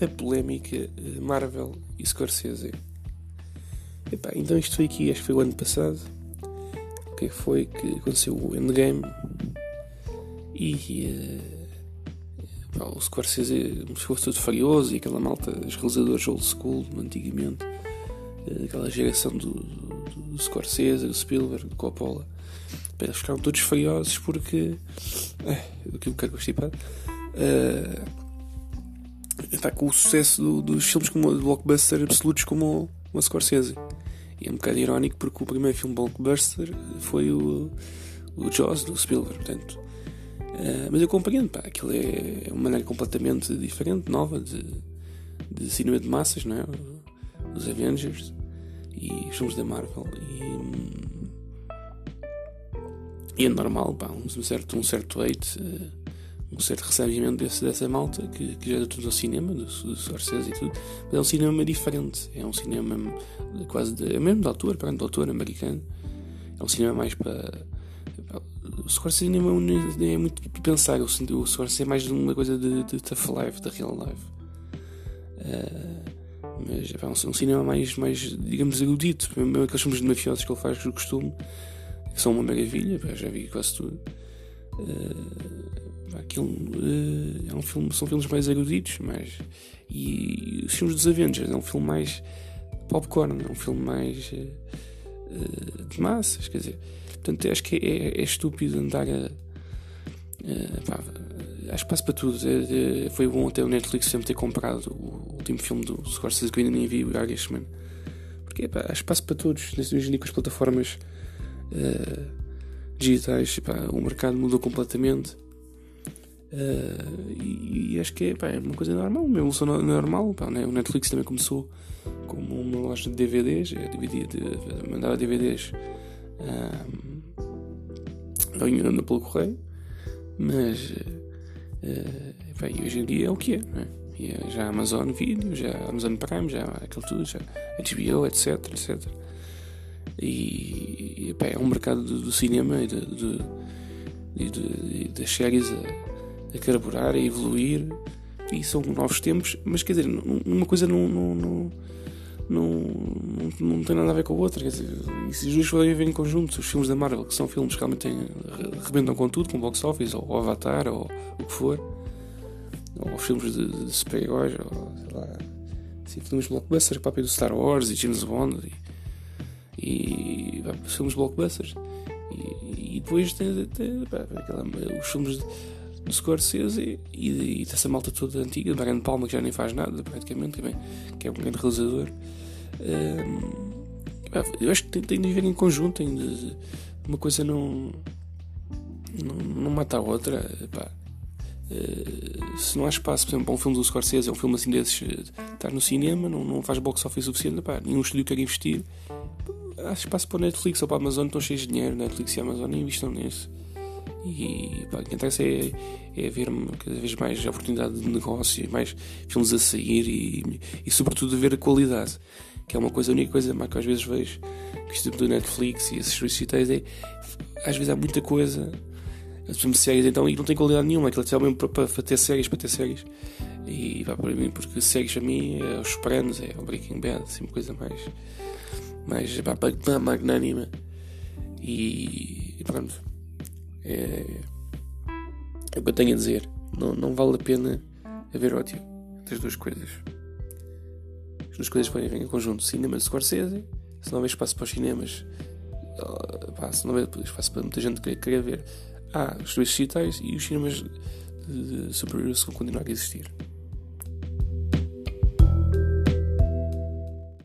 a polémica eh, Marvel e Scorsese. Epá, então isto foi aqui, acho que foi o ano passado. O que foi que aconteceu o Endgame e uh, o Scorsese ficou todo farioso e aquela malta, os realizadores old school, antigamente, uh, aquela geração do, do, do Scorsese, do Spielberg, do Coppola, eles ficaram todos fariosos porque. Uh, aquilo que eu constipado. Uh, está com o sucesso do, dos filmes como o blockbuster absolutos como o, o Scorsese. E é um bocado irónico porque o primeiro filme blockbuster foi o, o Jaws do Spielberg, portanto. Uh, mas eu compreendo, pá, aquilo é uma maneira completamente diferente, nova de, de cinema de massas, não é? Os Avengers e os filmes da Marvel. E, hum, e é normal, pá, um certo, um certo hate. Uh, um certo recebimento desse, dessa malta que, que já é tudo ao cinema, do, do Scorsese e tudo, mas é um cinema diferente, é um cinema quase de, é mesmo de autor, para de autor americano, é um cinema mais para. O Scorsese é, nem é muito de pensar, o, Scorsese é mais uma coisa de, de tough life, de real life. Uh, mas é um, um, cinema mais, mais, digamos, erudito, mesmo aqueles filmes de mafiosos que ele faz do costume, que são uma maravilha, já vi quase tudo. Uh, Aquilo uh, é um filme, são filmes mais eruditos, mas. E os filmes dos Avengers é um filme mais popcorn, é um filme mais uh, de massas, quer dizer. Portanto, acho que é, é estúpido andar a. Pá, há espaço para tudo. É, foi bom até o Netflix sempre ter comprado o último filme do Scorsese que ainda nem vi, o Irishman. Porque pá, há espaço para todos. Hoje em com as plataformas digitais, pá, o mercado mudou completamente. Uh, e, e, acho que é, pá, é uma coisa normal, uma evolução normal. Pá, né? O Netflix também começou como uma loja de DVDs, é, DVD, de, mandava DVDs um, uh, pelo correio, mas uh, pá, hoje em dia é o que é. Né? E é já Amazon Video, já Amazon Prime, já aquilo tudo, já HBO, etc, etc. E, e pá, é um mercado do, do cinema e, de, de, de, das séries a carburar, a evoluir, e são novos tempos, mas quer dizer, uma coisa não, não, não, não, não, tem nada a ver com a outra, quer dizer, e se os dois forem ver em conjunto, os filmes da Marvel, que são filmes que realmente têm, rebentam com tudo, com box office, ou, ou Avatar, ou o que for, ou filmes de, de super-heróis, ou sei lá, assim, filmes blockbusters, papo do Star Wars e James Bond, e, e filmes blockbusters. E, e depois tem, tem pá, aquela, os filmes. De, do Scorsese e, e, dessa malta toda antiga, do Brian Palma, que já nem faz nada praticamente, também, que é um grande realizador. Um, eu acho que tem, tem de viver em conjunto, tem de, uma coisa não, não, não mata a outra. Pá. Uh, se não há espaço, por exemplo, para um filme do Scorsese, é um filme assim desses, estar no cinema, não, não faz box office suficiente, pá, nenhum estúdio quer investir. Há espaço para o Netflix ou para a Amazon, estão cheios de dinheiro, Netflix e Amazon, nem investam nisso. E pá, que interessa é, é ver cada vez mais oportunidade de negócio, mais filmes a sair e, e sobretudo ver a qualidade, que é uma coisa, a única coisa que às vezes vejo que isto do Netflix e esses serviços é às vezes há muita coisa, filmes séries então, e não tem qualidade nenhuma, aquilo é mesmo para, para, ter séries, para ter séries. E pá, para mim, porque séries a mim é Os Sopranos, é o Breaking Bad, assim, uma coisa mais, mais pá, magnânima. E, e pronto. É, é o que eu tenho a dizer. Não, não vale a pena haver ódio das duas coisas. As duas coisas podem vir em conjunto. Cinema de Scorsese, se não houver espaço para os cinemas, ah, pá, se não houver espaço para muita gente querer, querer ver, há os dois digitais e os cinemas de, de super-heroes vão continuar a existir.